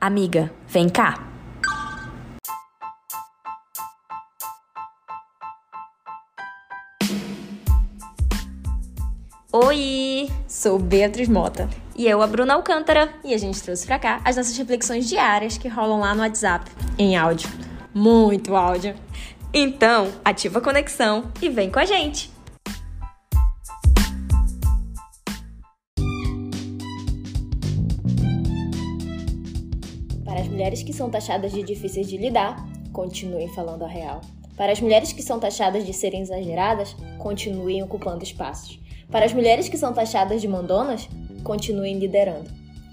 Amiga, vem cá. Oi! Sou Beatriz Mota. E eu, a Bruna Alcântara. E a gente trouxe pra cá as nossas reflexões diárias que rolam lá no WhatsApp, em áudio. Muito áudio. Então, ativa a conexão e vem com a gente! Mulheres que são taxadas de difíceis de lidar, continuem falando a real. Para as mulheres que são taxadas de serem exageradas, continuem ocupando espaços. Para as mulheres que são taxadas de mandonas, continuem liderando.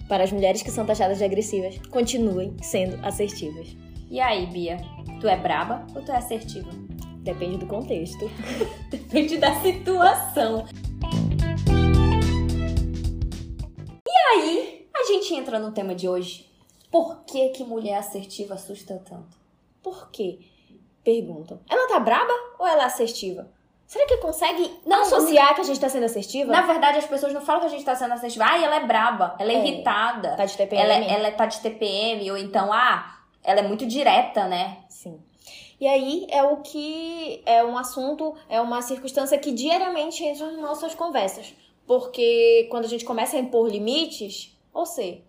Para as mulheres que são taxadas de agressivas, continuem sendo assertivas. E aí, Bia? Tu é braba ou tu é assertiva? Depende do contexto. Depende da situação. E aí, a gente entra no tema de hoje. Por que que mulher assertiva assusta tanto? Por quê? Perguntam. Ela tá braba ou ela é assertiva? Será que consegue não associar que a gente tá sendo assertiva? Na verdade, as pessoas não falam que a gente tá sendo assertiva. Ah, ela é braba, ela é, é irritada. Tá de TPM. Ela, ela tá de TPM, ou então, ah, ela é muito direta, né? Sim. E aí é o que é um assunto, é uma circunstância que diariamente entra nas nossas conversas. Porque quando a gente começa a impor limites, ou seja,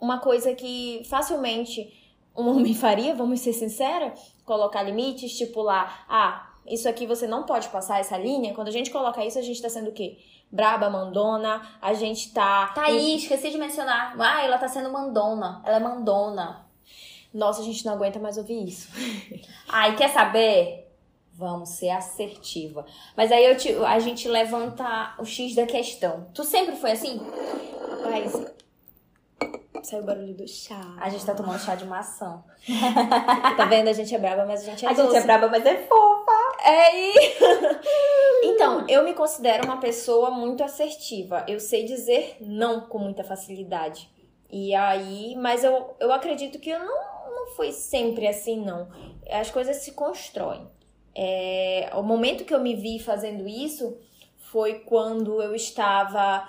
uma coisa que facilmente um homem faria, vamos ser sinceros, colocar limites, estipular, ah, isso aqui você não pode passar essa linha. Quando a gente coloca isso, a gente tá sendo o quê? Braba, mandona, a gente tá. Tá aí, esqueci de mencionar. Ah, ela tá sendo mandona. Ela é mandona. Nossa, a gente não aguenta mais ouvir isso. Ai, quer saber? Vamos ser assertiva. Mas aí eu te, a gente levanta o X da questão. Tu sempre foi assim? Rapaz, Saiu o barulho do chá. A gente tá tomando chá de maçã. tá vendo? A gente é braba, mas a gente é A doce. gente é braba, mas é fofa. É Então, eu me considero uma pessoa muito assertiva. Eu sei dizer não com muita facilidade. E aí, mas eu, eu acredito que eu não, não fui sempre assim, não. As coisas se constroem. É, o momento que eu me vi fazendo isso foi quando eu estava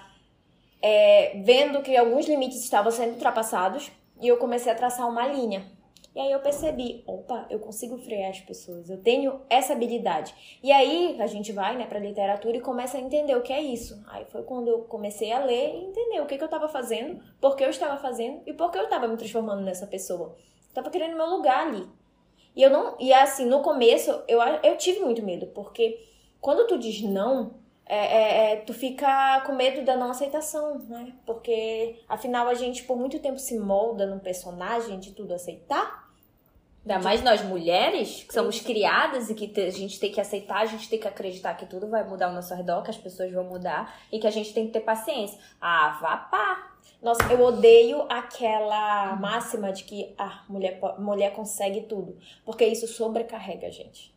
é, vendo que alguns limites estavam sendo ultrapassados e eu comecei a traçar uma linha. E aí eu percebi, opa, eu consigo frear as pessoas, eu tenho essa habilidade. E aí a gente vai, né, para literatura e começa a entender o que é isso. Aí foi quando eu comecei a ler e entender o que, que eu estava fazendo, por que eu estava fazendo e por que eu estava me transformando nessa pessoa. Eu tava querendo meu lugar ali. E eu não, e assim, no começo eu eu tive muito medo, porque quando tu diz não, é, é, é, tu fica com medo da não aceitação, né? Porque afinal a gente por muito tempo se molda num personagem de tudo aceitar. Ainda mais nós mulheres, que somos criadas e que a gente tem que aceitar, a gente tem que acreditar que tudo vai mudar ao nosso redor, que as pessoas vão mudar e que a gente tem que ter paciência. Ah, vá pá! Nossa, eu odeio aquela máxima de que a ah, mulher, mulher consegue tudo. Porque isso sobrecarrega a gente.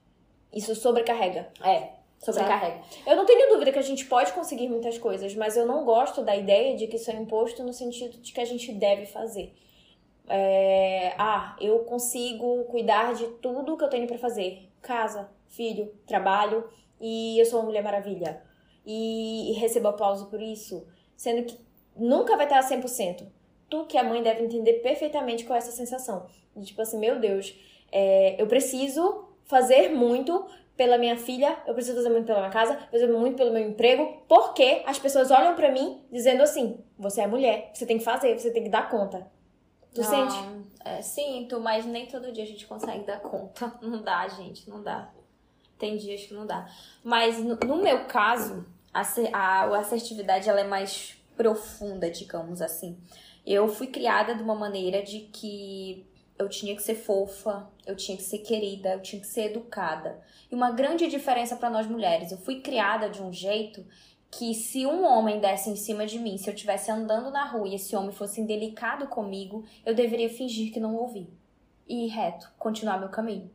Isso sobrecarrega. É. Sobrecarrega. Eu não tenho dúvida que a gente pode conseguir muitas coisas, mas eu não gosto da ideia de que isso é imposto no sentido de que a gente deve fazer. É, ah, eu consigo cuidar de tudo que eu tenho para fazer: casa, filho, trabalho, e eu sou uma mulher maravilha. E, e recebo aplauso por isso, sendo que nunca vai estar a 100%. Tu, que é mãe, deve entender perfeitamente qual é essa sensação. De tipo assim, meu Deus, é, eu preciso fazer muito pela minha filha, eu preciso fazer muito pela minha casa, eu preciso fazer muito pelo meu emprego, porque as pessoas olham para mim dizendo assim: você é mulher, você tem que fazer, você tem que dar conta. Tu não, sente? É, sinto, mas nem todo dia a gente consegue dar conta. Não dá, gente, não dá. Tem dias que não dá. Mas no, no meu caso, a, a, a assertividade ela é mais profunda, digamos assim. Eu fui criada de uma maneira de que eu tinha que ser fofa, eu tinha que ser querida, eu tinha que ser educada. E uma grande diferença para nós mulheres, eu fui criada de um jeito que se um homem desse em cima de mim, se eu estivesse andando na rua e esse homem fosse indelicado comigo, eu deveria fingir que não ouvi. E ir reto, continuar meu caminho.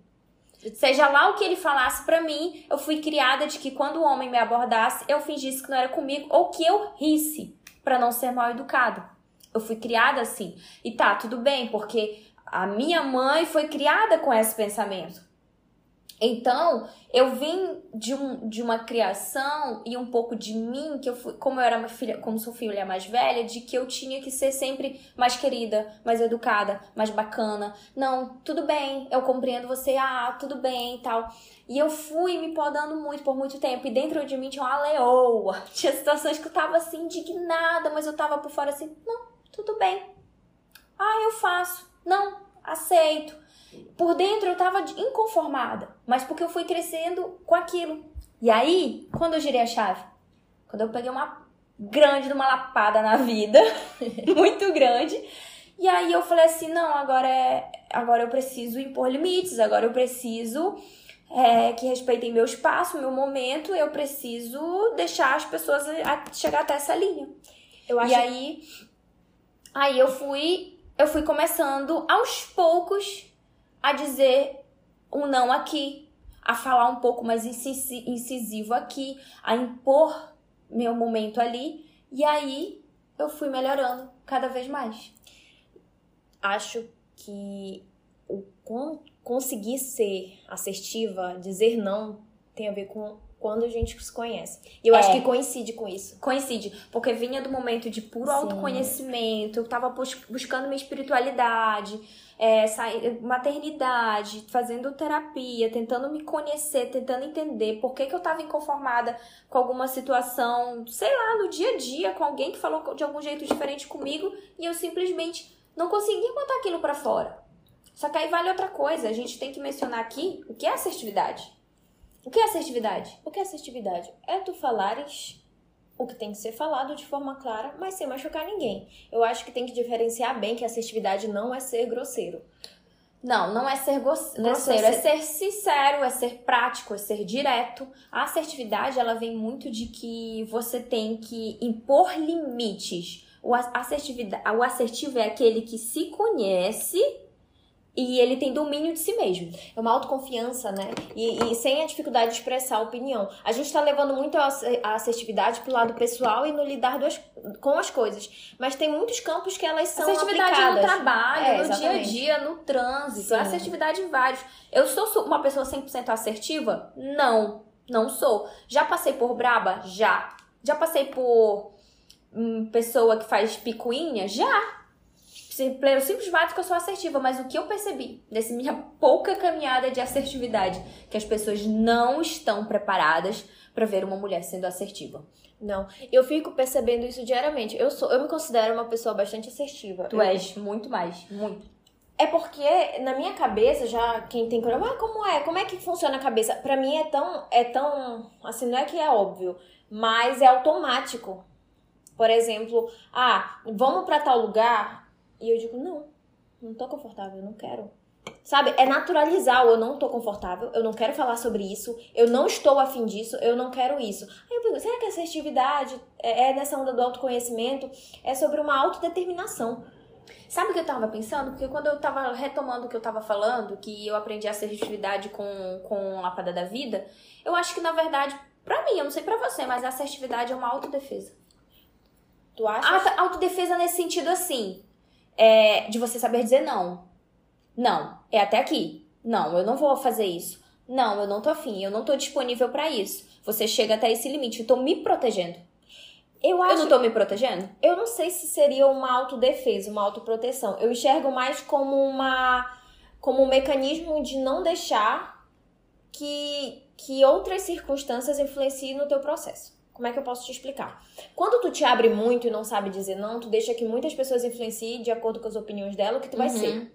Seja lá o que ele falasse para mim, eu fui criada de que quando o homem me abordasse, eu fingisse que não era comigo ou que eu risse para não ser mal educado. Eu fui criada assim. E tá, tudo bem, porque a minha mãe foi criada com esse pensamento. Então, eu vim de, um, de uma criação e um pouco de mim, que eu fui, como eu era uma filha, como sou filha mais velha, de que eu tinha que ser sempre mais querida, mais educada, mais bacana. Não, tudo bem, eu compreendo você, ah, tudo bem e tal. E eu fui me podando muito por muito tempo. E dentro de mim tinha uma leoa. Tinha situações que eu tava assim, indignada, mas eu tava por fora assim, não, tudo bem. Ah, eu faço. Não, aceito por dentro eu tava inconformada, mas porque eu fui crescendo com aquilo. E aí, quando eu girei a chave, quando eu peguei uma grande uma lapada na vida, muito grande, e aí eu falei assim, não, agora é, agora eu preciso impor limites, agora eu preciso é, que respeitem meu espaço, meu momento, eu preciso deixar as pessoas chegar até essa linha. Eu acho... E aí, aí eu fui, eu fui começando aos poucos a dizer um não aqui, a falar um pouco mais incisivo aqui, a impor meu momento ali. E aí eu fui melhorando cada vez mais. Acho que o conseguir ser assertiva, dizer não, tem a ver com quando a gente se conhece. E eu é. acho que coincide com isso. Coincide, porque vinha do momento de puro Sim. autoconhecimento, eu tava buscando minha espiritualidade, é, maternidade, fazendo terapia, tentando me conhecer, tentando entender por que, que eu tava inconformada com alguma situação, sei lá, no dia a dia, com alguém que falou de algum jeito diferente comigo e eu simplesmente não conseguia botar aquilo para fora. Só que aí vale outra coisa, a gente tem que mencionar aqui o que é assertividade. O que é assertividade? O que é assertividade? É tu falares o que tem que ser falado de forma clara, mas sem machucar ninguém. Eu acho que tem que diferenciar bem que assertividade não é ser grosseiro. Não, não é ser grosseiro, é ser sincero, é ser prático, é ser direto. A assertividade, ela vem muito de que você tem que impor limites. O, assertividade, o assertivo é aquele que se conhece e ele tem domínio de si mesmo. É uma autoconfiança, né? E, e sem a dificuldade de expressar a opinião. A gente tá levando muito a, a assertividade pro lado pessoal e no lidar com as coisas. Mas tem muitos campos que elas são assertividade aplicadas. no trabalho, é, no dia a dia, no trânsito. Sim. Assertividade em vários. Eu sou uma pessoa 100% assertiva? Não, não sou. Já passei por braba? Já. Já passei por hum, pessoa que faz picuinha? Já pelo simples fato que eu sou assertiva, mas o que eu percebi nessa minha pouca caminhada de assertividade, que as pessoas não estão preparadas para ver uma mulher sendo assertiva. Não, eu fico percebendo isso diariamente. Eu sou, eu me considero uma pessoa bastante assertiva. Tu eu... és muito mais, muito. É porque na minha cabeça já quem tem que ah, como é? Como é que funciona a cabeça? Para mim é tão é tão assim, não é que é óbvio, mas é automático. Por exemplo, ah, vamos para tal lugar, e eu digo, não, não tô confortável, não quero. Sabe? É naturalizar o eu não tô confortável, eu não quero falar sobre isso, eu não estou afim disso, eu não quero isso. Aí eu pergunto, será que a assertividade é, é nessa onda do autoconhecimento? É sobre uma autodeterminação. Sabe o que eu tava pensando? Porque quando eu tava retomando o que eu tava falando, que eu aprendi a assertividade com, com a Lapada da Vida, eu acho que na verdade, pra mim, eu não sei pra você, mas a assertividade é uma autodefesa. Tu acha? A autodefesa nesse sentido assim é, de você saber dizer não. Não, é até aqui. Não, eu não vou fazer isso. Não, eu não tô afim, eu não tô disponível para isso. Você chega até esse limite, eu tô me protegendo. Eu, acho, eu não tô me protegendo? Eu não sei se seria uma autodefesa, uma autoproteção. Eu enxergo mais como uma como um mecanismo de não deixar que, que outras circunstâncias influenciem no teu processo. Como é que eu posso te explicar? Quando tu te abre muito e não sabe dizer não, tu deixa que muitas pessoas influenciem de acordo com as opiniões dela o que tu vai uhum. ser.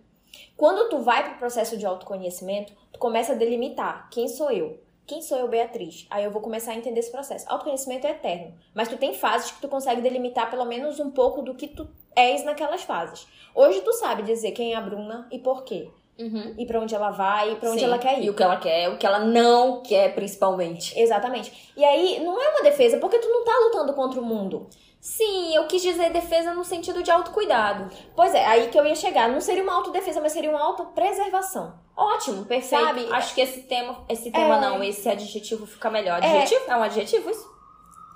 Quando tu vai pro processo de autoconhecimento, tu começa a delimitar quem sou eu. Quem sou eu, Beatriz? Aí eu vou começar a entender esse processo. Autoconhecimento é eterno, mas tu tem fases que tu consegue delimitar pelo menos um pouco do que tu és naquelas fases. Hoje tu sabe dizer quem é a Bruna e por quê. Uhum. E para onde ela vai, e para onde Sim. ela quer ir. E o que ela quer, o que ela não quer, principalmente. Exatamente. E aí, não é uma defesa, porque tu não tá lutando contra o mundo. Sim, eu quis dizer defesa no sentido de autocuidado. Pois é, aí que eu ia chegar. Não seria uma autodefesa, mas seria uma autopreservação. Ótimo, perfeito. Sabe? Acho que esse tema, esse tema é... não, esse adjetivo fica melhor. Adjetivo? É... é um adjetivo isso?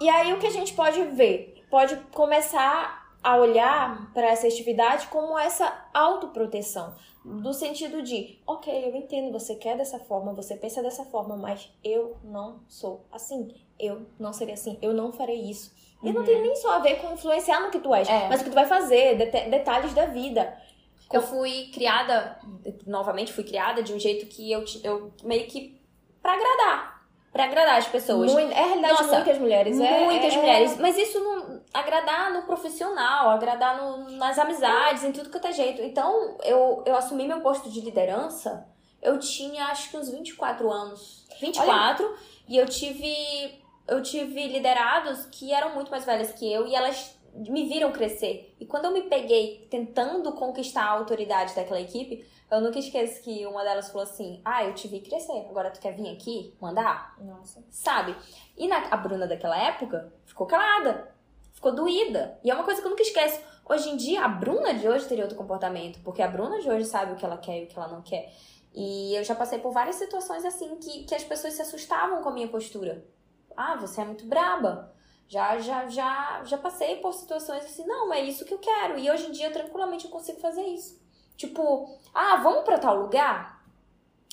E aí o que a gente pode ver? Pode começar a olhar para essa atividade como essa autoproteção. Do sentido de, ok, eu entendo, você quer dessa forma, você pensa dessa forma, mas eu não sou assim. Eu não seria assim, eu não farei isso. E não tem nem só a ver com influenciar no que tu és, É. mas o que tu vai fazer, dete- detalhes da vida. Eu fui criada, novamente fui criada de um jeito que eu, eu meio que pra agradar. Pra agradar as pessoas. Mui- é a realidade de Nossa, muitas mulheres. é- Muitas é- mulheres. Mas isso não. Agradar no profissional, agradar no- nas amizades, em tudo que é jeito. Então, eu, eu assumi meu posto de liderança, eu tinha acho que uns 24 anos. 24. E eu tive. Eu tive liderados que eram muito mais velhas que eu e elas me viram crescer. E quando eu me peguei tentando conquistar a autoridade daquela equipe, eu nunca esqueço que uma delas falou assim: Ah, eu te vi crescer, agora tu quer vir aqui mandar? Nossa. sabe? E na, a Bruna daquela época ficou calada, ficou doída. E é uma coisa que eu nunca esqueço. Hoje em dia, a Bruna de hoje teria outro comportamento, porque a Bruna de hoje sabe o que ela quer e o que ela não quer. E eu já passei por várias situações assim que, que as pessoas se assustavam com a minha postura. Ah, você é muito braba. Já, já, já, já passei por situações assim, não, é isso que eu quero. E hoje em dia, tranquilamente, eu consigo fazer isso. Tipo, ah, vamos pra tal lugar?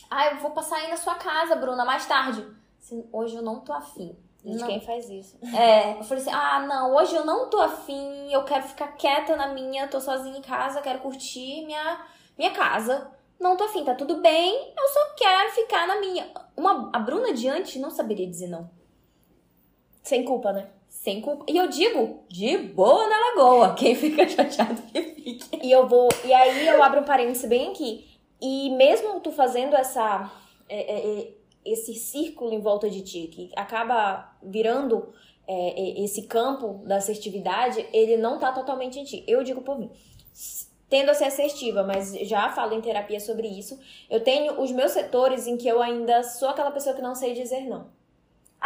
Ah, eu vou passar aí na sua casa, Bruna, mais tarde. Assim, hoje eu não tô afim. Gente, Não. quem faz isso? É, eu falei assim, ah, não, hoje eu não tô afim, eu quero ficar quieta na minha, tô sozinha em casa, quero curtir minha, minha casa. Não tô afim, tá tudo bem, eu só quero ficar na minha. Uma, a Bruna de antes não saberia dizer não. Sem culpa, né? Sem culpa. E eu digo, de boa na lagoa. Quem fica chateado que fique. E eu vou. E aí eu abro um parênteses bem aqui. E mesmo tu fazendo essa. é, é, é, esse círculo em volta de ti, que acaba virando é, é, esse campo da assertividade, ele não tá totalmente em ti. Eu digo por mim. Tendo a ser assertiva, mas já falo em terapia sobre isso. Eu tenho os meus setores em que eu ainda sou aquela pessoa que não sei dizer não.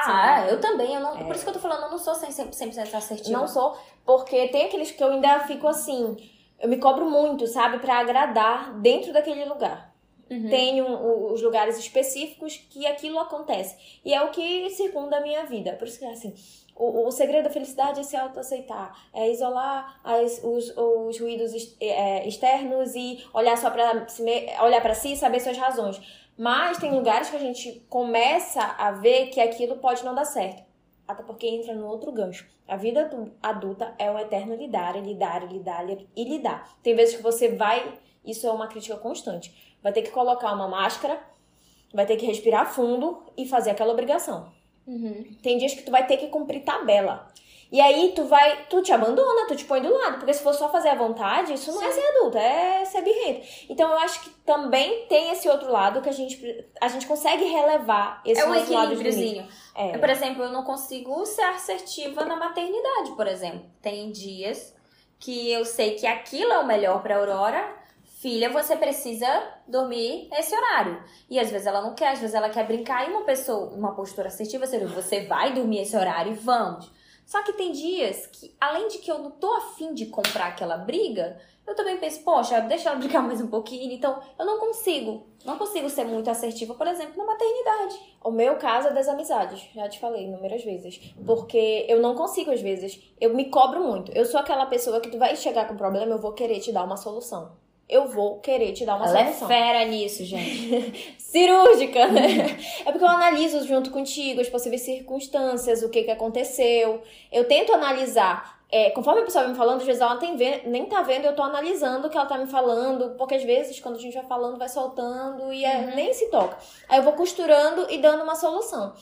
Ah, eu também. Eu não, Por isso que eu tô falando, eu não sou 100%, 100 assertiva. Não sou, porque tem aqueles que eu ainda fico assim. Eu me cobro muito, sabe, Pra agradar dentro daquele lugar. Uhum. Tenho os lugares específicos que aquilo acontece. E é o que circunda a minha vida. Por isso que, assim, o, o segredo da felicidade é se autoaceitar. É isolar as- os, os ruídos é, externos e olhar só pra si, olhar para si e saber suas razões. Mas tem lugares que a gente começa a ver que aquilo pode não dar certo. Até porque entra no outro gancho. A vida adu- adulta é um eterno lidar, e lidar, e lidar e lidar. Tem vezes que você vai, isso é uma crítica constante, vai ter que colocar uma máscara, vai ter que respirar fundo e fazer aquela obrigação. Uhum. Tem dias que tu vai ter que cumprir tabela. E aí tu vai, tu te abandona, tu te põe do lado, porque se for só fazer à vontade, isso não é ser adulto, é ser birrento. Então eu acho que também tem esse outro lado que a gente a gente consegue relevar esse É um nosso lado de. É. Por exemplo, eu não consigo ser assertiva na maternidade, por exemplo. Tem dias que eu sei que aquilo é o melhor pra Aurora. Filha, você precisa dormir esse horário. E às vezes ela não quer, às vezes ela quer brincar. E uma pessoa, uma postura assertiva seria: você vai dormir esse horário e vamos. Só que tem dias que, além de que eu não tô afim de comprar aquela briga, eu também penso, poxa, deixa ela brincar mais um pouquinho. Então, eu não consigo. Não consigo ser muito assertiva, por exemplo, na maternidade. O meu caso é das amizades, já te falei inúmeras vezes. Porque eu não consigo, às vezes. Eu me cobro muito. Eu sou aquela pessoa que tu vai chegar com um problema, eu vou querer te dar uma solução. Eu vou querer te dar uma Ela é solução. fera nisso, gente. cirúrgica, né? É porque eu analiso junto contigo as possíveis circunstâncias, o que que aconteceu. Eu tento analisar. é, conforme a pessoa vai me falando, às vezes ela tem nem tá vendo, eu tô analisando o que ela tá me falando, porque às vezes quando a gente vai falando, vai soltando e é- nem se toca. Aí eu vou costurando e dando uma solução.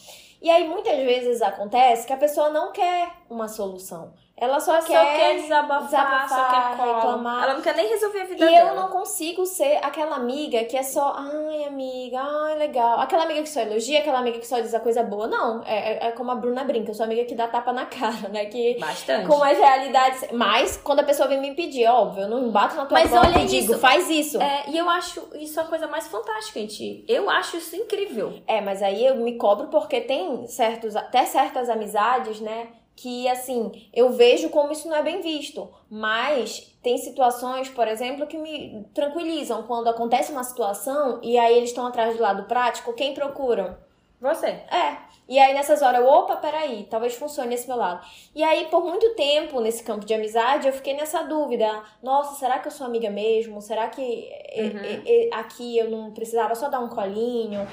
E aí muitas vezes acontece que a pessoa não quer uma solução. Ela só, Só quer quer desabafar, desabafar, só quer colo. reclamar. Ela não quer nem resolver a vida E dela. eu não consigo ser aquela amiga que é só, ai, amiga, ai, legal. Aquela amiga que só elogia, aquela amiga que só diz a coisa boa. Não, é, é- é como a Bruna brinca, eu sou amiga que dá tapa na cara, né? Que Bastante. com as realidades. Mas quando a pessoa vem me pedir, óbvio, eu não bato na tua Mas porta olha e digo, isso. faz isso. É. É, e eu acho isso a coisa mais fantástica em ti. Eu acho isso incrível. mas aí eu me cobro porque tem certos, até certas amizades, né? Que assim, eu vejo como isso não é bem visto. Mas tem situações, por exemplo, que me tranquilizam quando acontece uma situação e aí eles estão atrás do lado prático, quem procuram? Você. É. E aí nessas horas, eu, opa, peraí, talvez funcione esse meu lado. E aí, por muito tempo, nesse campo de amizade, eu fiquei nessa dúvida. Nossa, será que eu sou amiga mesmo? Será que uhum. e, e, aqui eu não precisava só dar um colinho?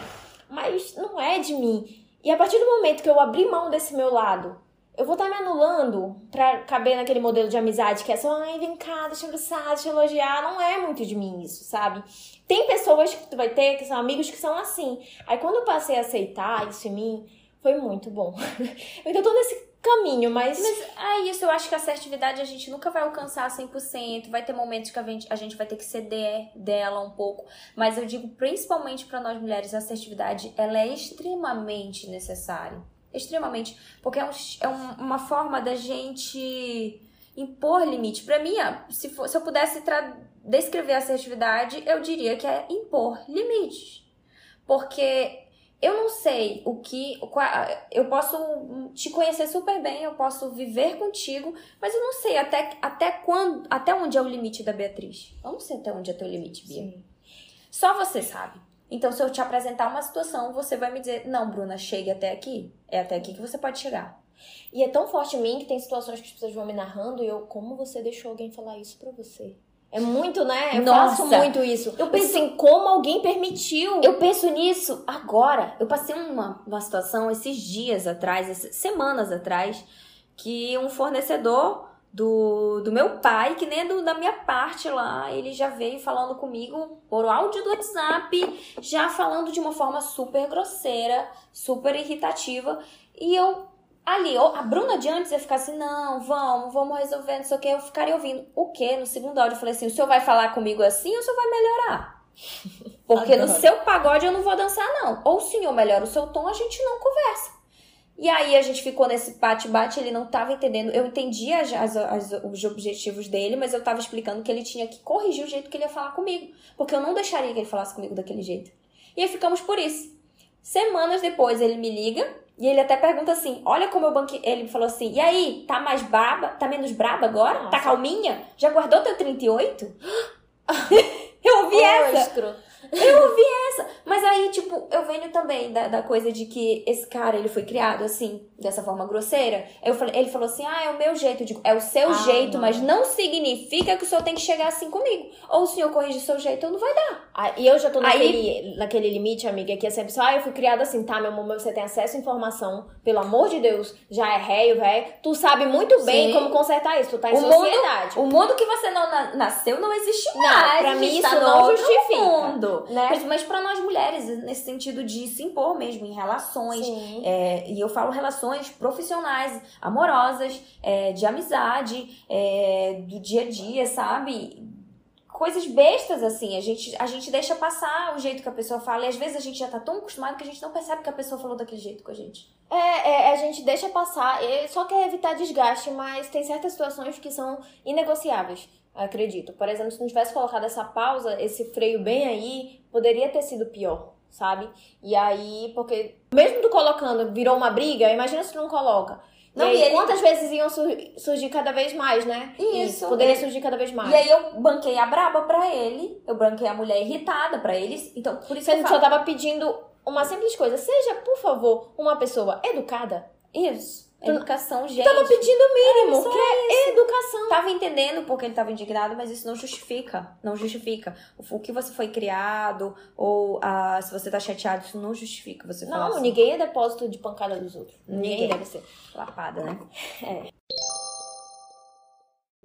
Mas não é de mim. E a partir do momento que eu abri mão desse meu lado, eu vou estar tá me anulando pra caber naquele modelo de amizade que é só, ai, vem cá, deixa eu abraçar, deixa eu elogiar. Não é muito de mim isso, sabe? Tem pessoas que tu vai ter que são amigos que são assim. Aí quando eu passei a aceitar isso em mim, foi muito bom. eu ainda tô nesse caminho, mas. Mas é isso, eu acho que a assertividade a gente nunca vai alcançar 100%. Vai ter momentos que a gente, a gente vai ter que ceder dela um pouco. Mas eu digo, principalmente para nós mulheres, a assertividade ela é extremamente necessária extremamente. Porque é, um, é um, uma forma da gente impor limite. Para mim, se, for, se eu pudesse descrever a assertividade, eu diria que é impor limites. Porque eu não sei o que. Eu posso te conhecer super bem, eu posso viver contigo, mas eu não sei até, até quando. Até onde é o limite da Beatriz. Eu não sei até onde é teu limite, Bia. Sim. Só você sabe. Então, se eu te apresentar uma situação, você vai me dizer: não, Bruna, chegue até aqui. É até aqui que você pode chegar. E é tão forte em mim que tem situações que as pessoas vão me narrando e eu, como você deixou alguém falar isso pra você? É muito, né? Eu Nossa, faço muito isso. Eu penso assim, como alguém permitiu. Eu penso nisso agora. Eu passei uma, uma situação esses dias atrás, semanas atrás, que um fornecedor do, do meu pai, que nem é do, da minha parte lá, ele já veio falando comigo por áudio do WhatsApp, já falando de uma forma super grosseira, super irritativa. E eu ali, a Bruna de antes ia ficar assim, não, vamos, vamos resolver, não sei o que, eu ficaria ouvindo. O que? No segundo áudio eu falei assim, o senhor vai falar comigo assim ou o senhor vai melhorar? Porque Adoro. no seu pagode eu não vou dançar, não. Ou o senhor melhora o seu tom, a gente não conversa. E aí a gente ficou nesse bate-bate, ele não estava entendendo. Eu entendia as, as, os objetivos dele, mas eu estava explicando que ele tinha que corrigir o jeito que ele ia falar comigo. Porque eu não deixaria que ele falasse comigo daquele jeito. E aí ficamos por isso. Semanas depois ele me liga e ele até pergunta assim: Olha como eu banquei. Ele falou assim: E aí, tá mais braba? Tá menos braba agora? Tá Nossa. Tá calminha? Já guardou teu 38? eu ouvi essa. Eu ouvi essa. Mas aí, tipo, eu venho também da, da coisa de que esse cara, ele foi criado assim, dessa forma grosseira. Eu falei, ele falou assim: ah, é o meu jeito. Eu digo, é o seu ah, jeito, não. mas não significa que o senhor tem que chegar assim comigo. Ou o senhor corrige o seu jeito ou não vai dar. Ah, e eu já tô naquele, aí, naquele limite, amiga, que é sempre só, ah, eu fui criada assim, tá, meu amor, você tem acesso à informação, pelo amor de Deus, já é réio, velho. Tu sabe muito bem Sim. como consertar isso, tu tá em o sociedade. Mundo, o mundo que você não nasceu não existe mais. Não, pra mim isso não justifica. Mundo, né? Mas, mas pra nós mulheres, nesse sentido de se impor mesmo em relações. É, e eu falo relações profissionais, amorosas, é, de amizade, é, do dia a dia, sabe? Coisas bestas, assim, a gente, a gente deixa passar o jeito que a pessoa fala, e às vezes a gente já tá tão acostumado que a gente não percebe que a pessoa falou daquele jeito com a gente. É, é a gente deixa passar, só quer evitar desgaste, mas tem certas situações que são inegociáveis acredito. Por exemplo, se não tivesse colocado essa pausa, esse freio bem aí, poderia ter sido pior sabe? E aí, porque mesmo tu colocando, virou uma briga, imagina se tu não coloca. Não, e, aí, e ele... quantas vezes iam surgir cada vez mais, né? Isso. poderia surgir cada vez mais. E aí eu banquei a braba pra ele, eu banquei a mulher irritada pra eles, então por isso Você que eu só tava pedindo uma simples coisa, seja, por favor, uma pessoa educada. Isso. Educação, gente. Tava pedindo o mínimo, é, que é educação. Tava entendendo porque ele tava indignado, mas isso não justifica. Não justifica. O, que você foi criado, ou ah, se você tá chateado, isso não justifica você Não, assim. ninguém é depósito de pancada dos outros. Ninguém, ninguém deve ser. Lapada, né? É.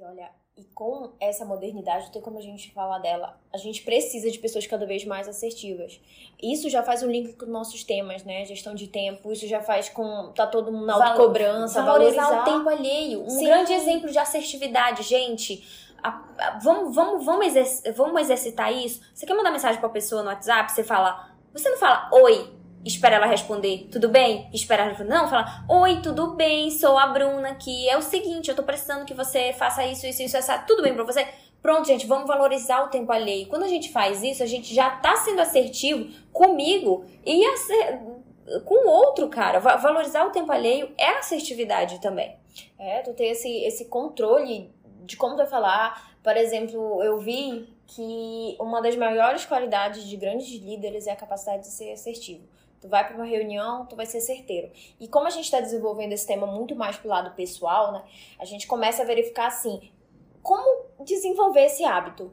E olha, e com essa modernidade, não tem como a gente falar dela. A gente precisa de pessoas cada vez mais assertivas. Isso já faz um link com nossos temas, né? Gestão de tempo, isso já faz com. tá todo mundo na autocobrança, valorizar, valorizar o tempo alheio. Um Sim. grande exemplo de assertividade, gente. A, a, vamos, vamos, vamos, exerc vamos exercitar isso. Você quer mandar mensagem pra pessoa no WhatsApp? Você fala. Você não fala oi, espera ela responder, tudo bem? Espera ela. Não, fala, oi, tudo bem, sou a Bruna aqui. É o seguinte, eu tô precisando que você faça isso, isso, isso, essa. Tudo bem pra você? Pronto, gente, vamos valorizar o tempo alheio. Quando a gente faz isso, a gente já tá sendo assertivo comigo e acer... com o outro cara. Valorizar o tempo alheio é assertividade também. É, tu tem esse, esse controle de como tu vai falar. Por exemplo, eu vi que uma das maiores qualidades de grandes líderes é a capacidade de ser assertivo Tu vai para uma reunião, tu vai ser certeiro. E como a gente está desenvolvendo esse tema muito mais pro lado pessoal, né? A gente começa a verificar assim, como desenvolver esse hábito?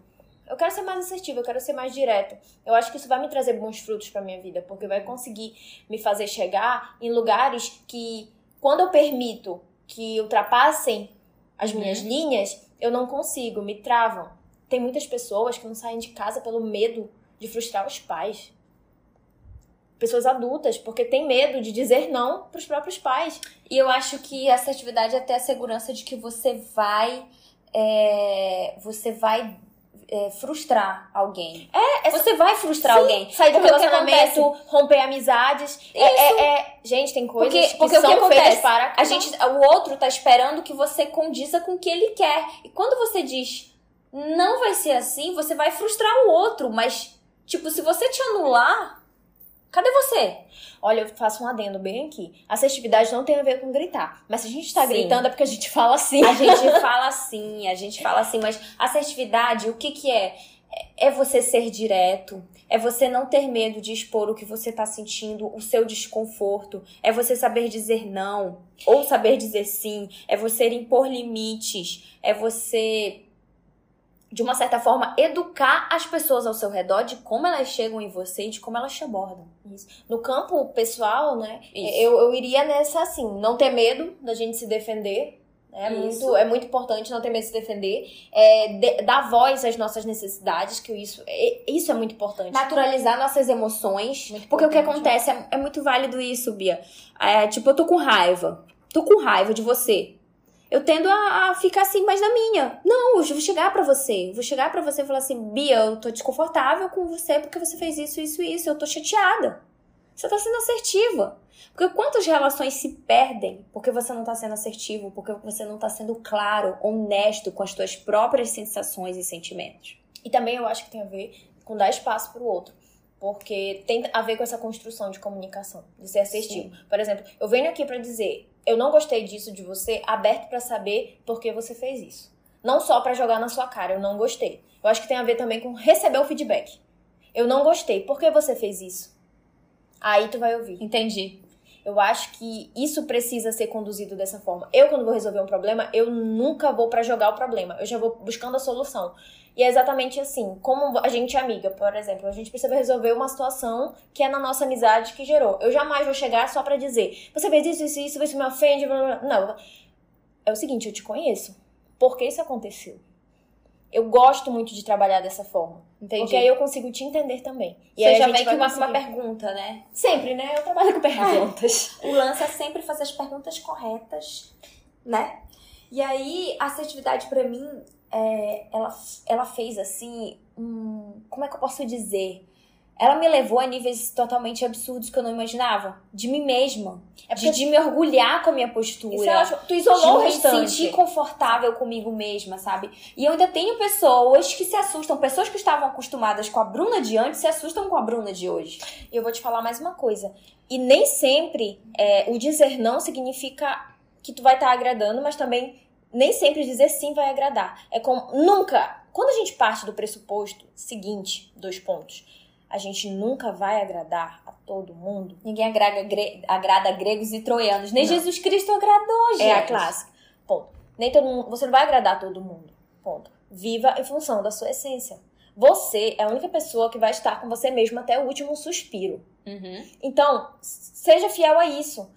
Eu quero ser mais assertiva, eu quero ser mais direto. Eu acho que isso vai me trazer bons frutos para minha vida, porque vai conseguir me fazer chegar em lugares que, quando eu permito que ultrapassem as minhas uhum. linhas, eu não consigo, me travam. Tem muitas pessoas que não saem de casa pelo medo de frustrar os pais. Pessoas adultas, porque tem medo de dizer não para os próprios pais. E eu acho que essa atividade é ter a segurança de que você vai. É, você vai é, frustrar alguém. É, essa... você vai frustrar Sim, alguém. Sair do relacionamento, romper amizades. É, é, é, gente, tem coisas porque, que porque são o que acontece? para a gente, o outro tá esperando que você condiza com o que ele quer. E quando você diz não vai ser assim, você vai frustrar o outro, mas tipo, se você te anular, cadê você? Olha, eu faço um adendo bem aqui. Assertividade não tem a ver com gritar. Mas se a gente tá Sim. gritando é porque a gente fala assim. A gente fala assim, a gente fala assim. Mas assertividade, o que que é? É você ser direto, é você não ter medo de expor o que você tá sentindo, o seu desconforto, é você saber dizer não ou saber dizer sim, é você impor limites, é você de uma certa forma, educar as pessoas ao seu redor de como elas chegam em você e de como elas te abordam. Isso. No campo pessoal, né, eu, eu iria nessa assim, não ter medo da gente se defender. É muito, é muito importante não ter medo de se defender. É, de, dar voz às nossas necessidades, que isso é, isso é muito importante. Naturalizar nossas emoções. Muito porque o que acontece é, é, muito válido isso, Bia. É, tipo, eu tô com raiva. Tô com raiva de você eu tendo a, a, ficar assim mais na minha. Não, eu vou chegar para você. Eu vou chegar para você e falar assim: Bia, eu tô desconfortável com você porque você fez isso, isso e isso. Eu tô chateada. Você tá sendo assertiva. Porque quantas relações se perdem porque você não tá sendo assertivo, porque você não tá sendo claro, honesto com as suas próprias sensações e sentimentos. E também eu acho que tem a ver com dar espaço pro outro. Porque tem a ver com essa construção de comunicação, de ser assertivo. Sim. Por exemplo, eu venho aqui para dizer, eu não gostei disso de você, aberto para saber por que você fez isso. Não só para jogar na sua cara, eu não gostei. Eu acho que tem a ver também com receber o feedback. Eu não gostei, por que você fez isso? Aí tu vai ouvir. Entendi. Eu acho que isso precisa ser conduzido dessa forma. Eu, quando vou resolver um problema, eu nunca vou para jogar o problema. Eu já vou buscando a solução. E é exatamente assim, como a gente é amiga, por exemplo, a gente precisa resolver uma situação que é na nossa amizade que gerou. Eu jamais vou chegar só para dizer, você fez isso, isso, isso, isso me ofende, blá, blá. não. É o seguinte, eu te conheço. Por que isso aconteceu? Eu gosto muito de trabalhar dessa forma. Entendi. Porque aí eu consigo te entender também. E Você aí já vem com uma, uma pergunta, né? Sempre, né? Eu trabalho com perguntas. É. O lance é sempre fazer as perguntas corretas, né? E aí, a assertividade para mim é, ela, ela fez assim, um, como é que eu posso dizer? Ela me levou a níveis totalmente absurdos que eu não imaginava. De mim mesma. É de, de me orgulhar com a minha postura. Isso tu isolou de me sentir confortável comigo mesma, sabe? E eu ainda tenho pessoas que se assustam. Pessoas que estavam acostumadas com a Bruna de antes se assustam com a Bruna de hoje. E eu vou te falar mais uma coisa. E nem sempre é, o dizer não significa que tu vai estar tá agradando, mas também nem sempre dizer sim vai agradar. É como nunca. Quando a gente parte do pressuposto seguinte, dois pontos, a gente nunca vai agradar a todo mundo. Ninguém agrada, gre, agrada gregos e troianos. Nem não. Jesus Cristo agradou, gente. É a clássica. Ponto. Nem todo mundo, você não vai agradar a todo mundo. Ponto. Viva em função da sua essência. Você é a única pessoa que vai estar com você mesmo até o último suspiro. Uhum. Então, seja fiel a isso.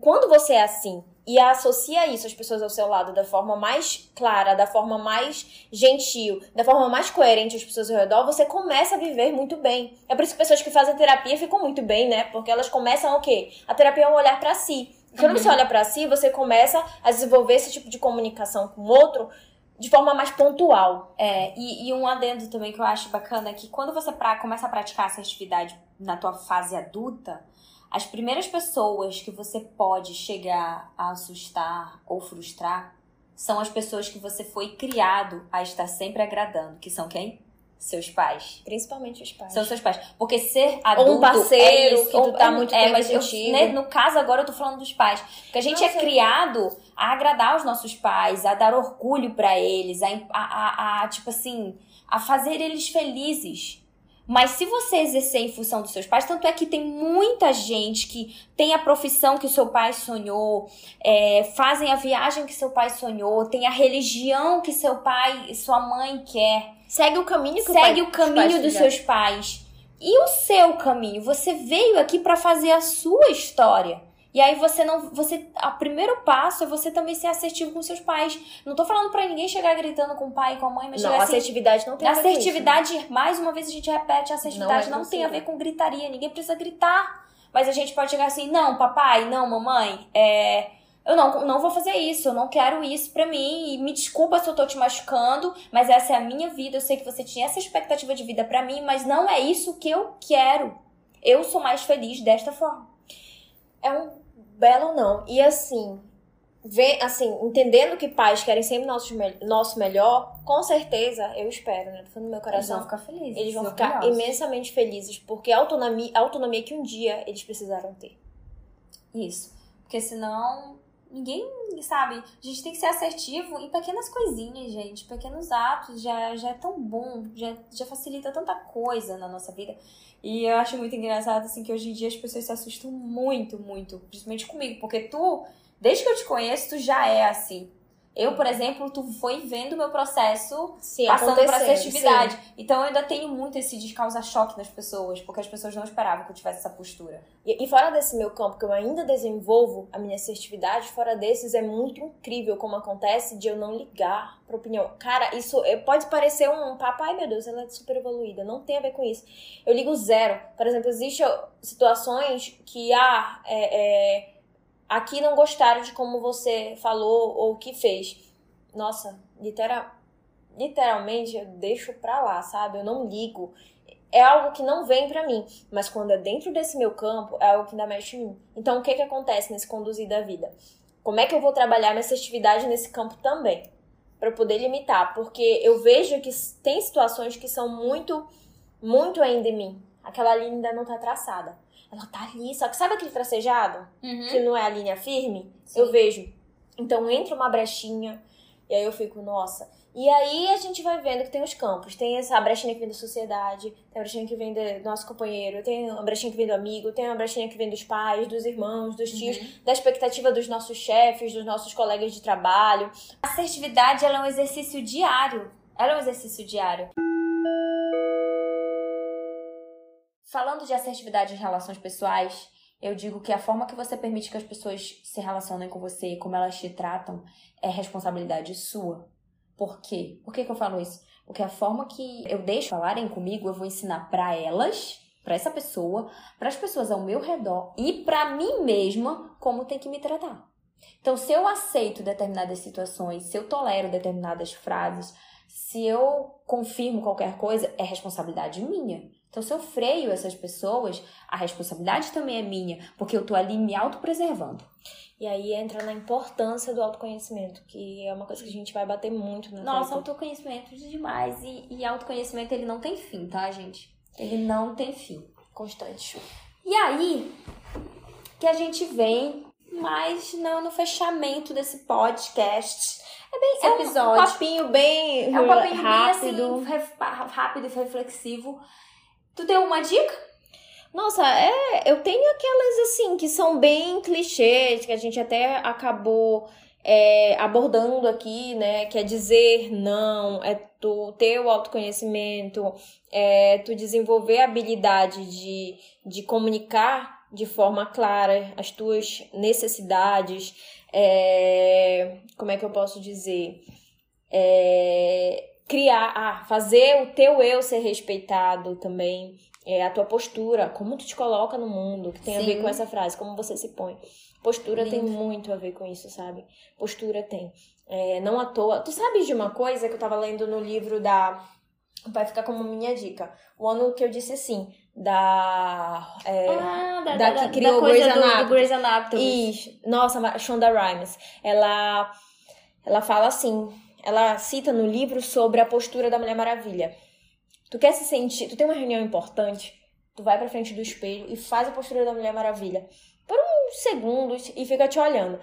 Quando você é assim, e associa isso às pessoas ao seu lado da forma mais clara, da forma mais gentil, da forma mais coerente às pessoas ao redor, você começa a viver muito bem. É por isso que pessoas que fazem terapia ficam muito bem, né? Porque elas começam o quê? A terapia é um olhar para si. Quando uhum. você olha para si, você começa a desenvolver esse tipo de comunicação com o outro de forma mais pontual. É, e, e, um adendo também que eu acho bacana é que quando você pra, começa a praticar essa atividade na tua fase adulta, as primeiras pessoas que você pode chegar a assustar ou frustrar são as pessoas que você foi criado a estar sempre agradando, que são quem? Seus pais. Principalmente os pais. São seus pais. Porque ser adulto ou um parceiro é isso, que tu tá muito é, mas eu, né, No caso agora eu tô falando dos pais. Porque a gente Nossa, é criado a agradar os nossos pais, a dar orgulho para eles, a, a, a, a, tipo assim, a fazer eles felizes. Mas se você exercer em função dos seus pais, tanto é que tem muita gente que tem a profissão que o seu pai sonhou, é, fazem a viagem que seu pai sonhou, tem a religião que seu pai e sua mãe quer. Segue o caminho que Segue o, o pai, caminho dos seus pais. E o seu caminho? Você veio aqui para fazer a sua história. E aí você não. Você. O primeiro passo é você também ser assertivo com seus pais. Não tô falando pra ninguém chegar gritando com o pai e com a mãe, mas Não, assim. assertividade não tem a ver com isso. Assertividade, mais uma vez a gente repete, assertividade Não não, é tem a ver com gritaria, ninguém precisa gritar. Mas a gente pode chegar assim, não, papai, não, mamãe, é, eu não, não vou fazer isso, eu não quero isso pra mim, e me desculpa se eu tô te machucando, mas essa é a minha vida, eu sei que você tinha essa expectativa de vida pra mim, mas não é isso que eu quero. Eu sou mais feliz desta forma. É um belo não. E assim, vem, assim, entendendo que pais querem sempre nosso, nosso melhor, com certeza, eu espero, né? Do fundo do meu coração. ficar felizes. Eles vão ficar imensamente felizes, porque a autonomia, a autonomia que um dia eles precisaram ter. Isso. Porque senão ninguém sabe. A gente tem que ser assertivo em pequenas coisinhas, gente. Pequenos atos já, já é tão bom, já, já facilita tanta coisa na nossa vida. E eu acho muito engraçado, assim, que hoje em dia as pessoas se assustam muito, muito. Principalmente comigo. Porque tu, desde que eu te conheço, tu já é assim. Eu, por exemplo, tu foi vendo o meu processo Sim, passando pra acontecendo, assertividade. Então eu ainda tenho muito esse de causar choque nas pessoas, porque as pessoas não esperavam que eu tivesse essa postura. E, e fora desse meu campo, que eu ainda desenvolvo a minha assertividade, fora desses é muito incrível como acontece de eu não ligar pra opinião. Cara, isso é, pode parecer um papo, ai meu Deus, ela é super evoluída. Não tem a ver com isso. Eu ligo zero. Por exemplo, existem situações que, ah, é, é, aqui não gostaram de como você falou ou o que fez. Nossa, literal, literalmente eu deixo pra lá, sabe? Eu não ligo é algo que não vem pra mim, mas quando é dentro desse meu campo, é algo que ainda mexe em mim. Então, o que que acontece nesse conduzir da vida? Como é que eu vou trabalhar minha assertividade nesse campo também? Eu poder limitar, porque eu vejo que tem situações que são muito, muito ainda em mim. Aquela linha ainda não tá traçada. Ela tá ali, só que sabe aquele tracejado? Que não é a linha firme? Sim. Eu vejo. Então, entra uma brechinha, e aí eu fico, nossa. E aí a gente vai vendo que tem os campos. Tem essa brechinha que vem da sociedade, tem a brechinha que vem do nosso companheiro, tem a brechinha que vem do amigo, tem a brechinha que vem dos pais, dos irmãos, dos tios, da expectativa dos nossos chefes, dos nossos colegas de trabalho. A assertividade ela é um exercício diário. Ela é um exercício diário. Falando de assertividade em relações pessoais, eu digo que a forma que você permite que as pessoas se relacionem com você como elas te tratam é responsabilidade sua. Por quê? Por que, que eu falo isso? Porque a forma que eu deixo falarem comigo, eu vou ensinar pra elas, pra essa pessoa, para as pessoas ao meu redor e pra mim mesma como tem que me tratar. Então, se eu aceito determinadas situações, se eu tolero determinadas frases, se eu confirmo qualquer coisa, é responsabilidade minha. Então, se eu freio essas pessoas, a responsabilidade também é minha, porque eu tô ali me autopreservando. E aí entra na importância do autoconhecimento, que é uma coisa que a gente vai bater muito na Nossa, tecla. autoconhecimento demais. E, e autoconhecimento, ele não tem fim, tá, gente? Ele não tem fim. constante. E aí que a gente vem mais no, no fechamento desse podcast. É bem esse É um papinho bem É um papinho rápido. bem assim, rápido e reflexivo. Tu tem alguma dica? Nossa, é, eu tenho aquelas assim que são bem clichês, que a gente até acabou é, abordando aqui, né? Que é dizer não, é tu ter o autoconhecimento, é tu desenvolver a habilidade de, de comunicar de forma clara as tuas necessidades, é, como é que eu posso dizer? É, criar, ah, fazer o teu eu ser respeitado também, é, a tua postura, como tu te coloca no mundo, que tem a ver Sim. com essa frase, como você se põe. Postura tem Lindo. muito a ver com isso, sabe? Postura tem. É, não à toa. Tu sabes de uma coisa que eu tava lendo no livro da. Vai ficar como minha dica. O ano que eu disse assim, da. é, ah, da, da que criou coisa Grey's do. Grey's Anatomy. Isso. Nossa, Shonda Rhimes. Ela, ela fala assim, ela cita no livro sobre a postura da Mulher Maravilha. Tu quer se sentir, tu tem uma reunião importante, tu vai pra frente do espelho e faz a postura da Mulher Maravilha por uns segundos e fica te olhando.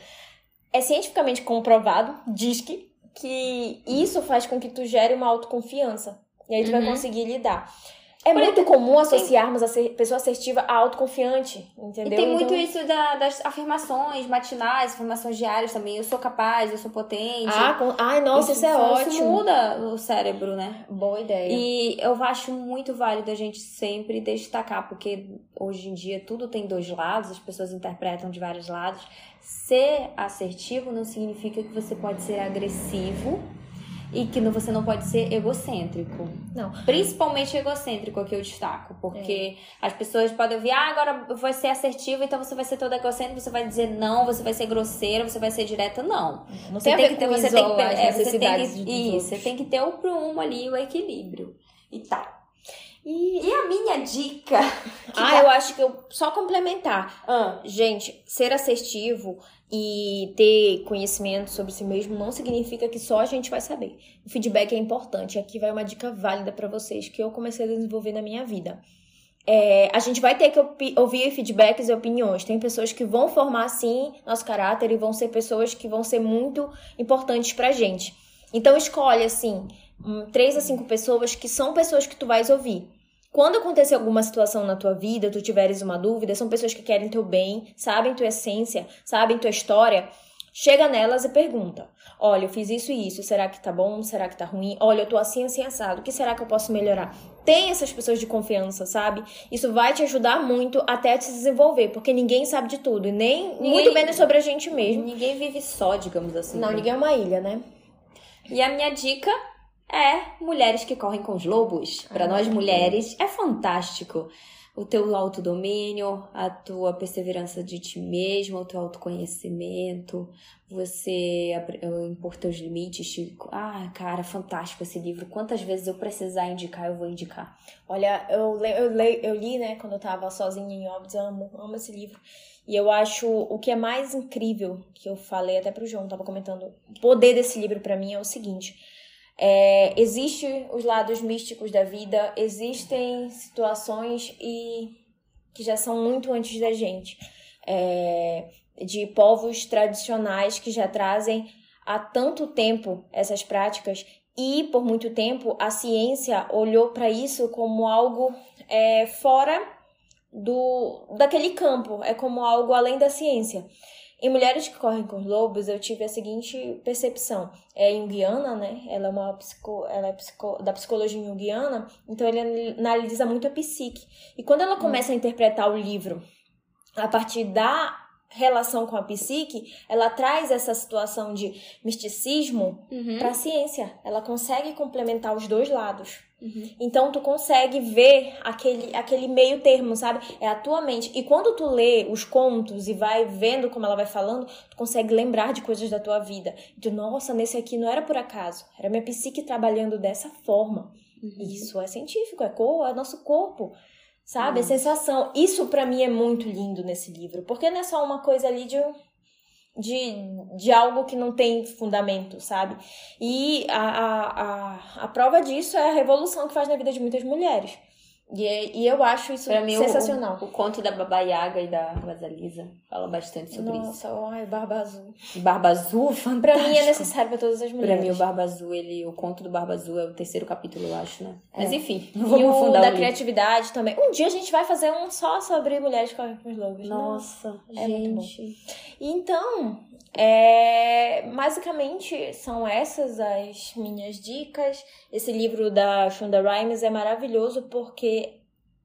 É cientificamente comprovado, diz que, que isso faz com que tu gere uma autoconfiança. E aí tu vai Uhum. conseguir lidar. É Por muito exemplo, comum associarmos tem... a pessoa assertiva a autoconfiante, entendeu? E tem muito então... isso da, das afirmações matinais, afirmações diárias também. Eu sou capaz, eu sou potente. Ah, com... Ai, nossa, isso, isso é ótimo. Isso muda o cérebro, né? Boa ideia. E eu acho muito válido a gente sempre destacar, porque hoje em dia tudo tem dois lados, as pessoas interpretam de vários lados. Ser assertivo não significa que você pode ser agressivo e que você não pode ser egocêntrico. Não. Principalmente egocêntrico é que eu destaco, porque é. as pessoas podem ouvir, ah, agora vou ser assertivo, então você vai ser toda egocêntrica, você vai dizer não, você vai ser grosseiro, você vai ser direta, não. Não você tem, que ter, você tem que é, você tem que, isso, você tem que ter o prumo ali, o equilíbrio e tal. E, e, a minha dica? Ah, eu acho que eu só complementar. Ah. Gente, ser assertivo e ter conhecimento sobre si mesmo não significa que só a gente vai saber. O feedback é importante. Aqui vai uma dica válida para vocês que eu comecei a desenvolver na minha vida. É, a gente vai ter que ouvir feedbacks e opiniões. Tem pessoas que vão formar, sim, nosso caráter e vão ser pessoas que vão ser muito importantes pra gente. Então, escolhe, assim, três a cinco pessoas que são pessoas que tu vais ouvir. Quando acontecer alguma situação na tua vida, tu tiveres uma dúvida, são pessoas que querem teu bem, sabem tua essência, sabem tua história. Chega nelas e pergunta: Olha, eu fiz isso e isso, será que tá bom? Será que tá ruim? Olha, eu tô assim, assim, assado, o que será que eu posso melhorar? Tem essas pessoas de confiança, sabe? Isso vai te ajudar muito até te desenvolver, porque ninguém sabe de tudo, e nem ninguém, muito menos sobre a gente mesmo. Ninguém vive só, digamos assim. Não, né? ninguém é uma ilha, né? E a minha dica é Mulheres que Correm com os Lobos. Para nós mulheres, é fantástico. O teu autodomínio, a tua perseverança de ti mesmo, o teu autoconhecimento, você impor teus limites. Ah, cara, fantástico esse livro. Quantas vezes eu precisar indicar, eu vou indicar. Olha, eu, eu, eu li, né, quando eu tava sozinha em Óbidos, eu amo, amo esse livro. E eu acho o que é mais incrível, que eu falei até pro João, tava comentando, o poder desse livro para mim é o seguinte é, Existem os lados místicos da vida, existem situações e que já são muito antes da gente, é, de povos tradicionais que já trazem há tanto tempo essas práticas e por muito tempo a ciência olhou para isso como algo é, fora do daquele campo, é como algo além da ciência. Em Mulheres que Correm com os Lobos, eu tive a seguinte percepção. É junguiana, né? Ela é uma psico, ela é psico, da psicologia junguiana, então ele analisa muito a psique. E quando ela começa hum. a interpretar o livro a partir da relação com a psique, ela traz essa situação de misticismo uhum. para a ciência. Ela consegue complementar os dois lados. Uhum. Então tu consegue ver aquele, aquele meio termo, sabe? É a tua mente. E quando tu lê os contos e vai vendo como ela vai falando, tu consegue lembrar de coisas da tua vida. De nossa, nesse aqui não era por acaso. Era minha psique trabalhando dessa forma. Uhum. Isso é científico, é, cor, é nosso corpo. Sabe? Nossa. É sensação. Isso para mim é muito lindo nesse livro. Porque não é só uma coisa ali de de, de algo que não tem fundamento, sabe? E a, a, a, a prova disso é a revolução que faz na vida de muitas mulheres. E, é, e eu acho isso pra mim, sensacional. O, o, conto da Baba Yaga e da Vasalisa fala bastante sobre Nossa, isso. Nossa, ai, Barba Azul. Barba Azul, fantástico. Pra mim é necessário pra todas as mulheres. Pra mim o Barba Azul, ele, o conto do Barba Azul é o terceiro capítulo, eu acho, né? É. Mas enfim, não vamos e o da o criatividade também. Um dia a gente vai fazer um só sobre mulheres com os lobos. Nossa, é gente. Então, é, basicamente são essas as minhas dicas. Esse livro da Shonda Rhimes é maravilhoso porque,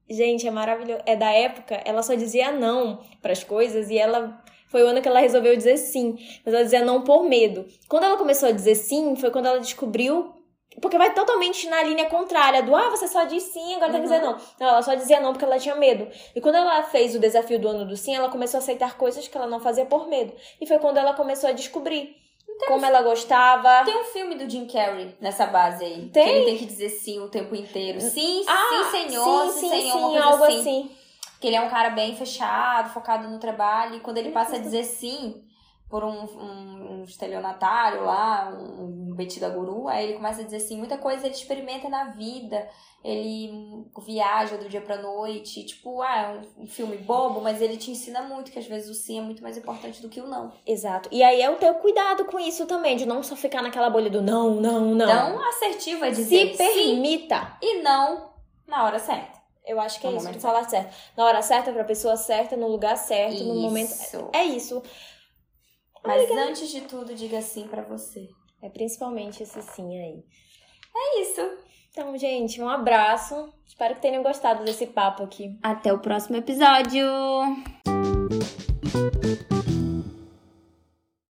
gente, é maravilhoso. É da época, ela só dizia não para as coisas e ela foi o ano que ela resolveu dizer sim, mas ela dizia não por medo. Quando ela começou a dizer sim, foi quando ela descobriu porque vai totalmente na linha contrária do, ah, você só diz sim, agora uhum. tem que dizer não. Não, ela só dizia não porque ela tinha medo. E quando ela fez o desafio do ano do sim, ela começou a aceitar coisas que ela não fazia por medo. E foi quando ela começou a descobrir então, como ela gostava. Tem um filme do Jim Carrey nessa base aí. Tem? Que ele tem que dizer sim o tempo inteiro. Sim, ah, sim, senhor, sim, sim, senhor, sim, uma algo assim. assim. Que ele é um cara bem fechado, focado no trabalho. E quando ele passa a dizer sim por um, um, um estelionatário lá, um, um Betida Guru, aí ele começa a dizer assim, muita coisa ele experimenta na vida, ele viaja do dia pra noite, tipo, ah, é um filme bobo, mas ele te ensina muito que às vezes o sim é muito mais importante do que o não. Exato. E aí é o teu cuidado com isso também, de não só ficar naquela bolha do não, não, não. Não assertivo é dizer Se permita. e não na hora certa. Eu acho que é No isso, no falar certo. Na hora certa, pra pessoa certa, no lugar certo, no momento. Isso. É isso. Mas antes de tudo, diga sim pra você. É principalmente esse sim aí. É isso. Então, gente, um abraço. Espero que tenham gostado desse papo aqui. Até o próximo episódio.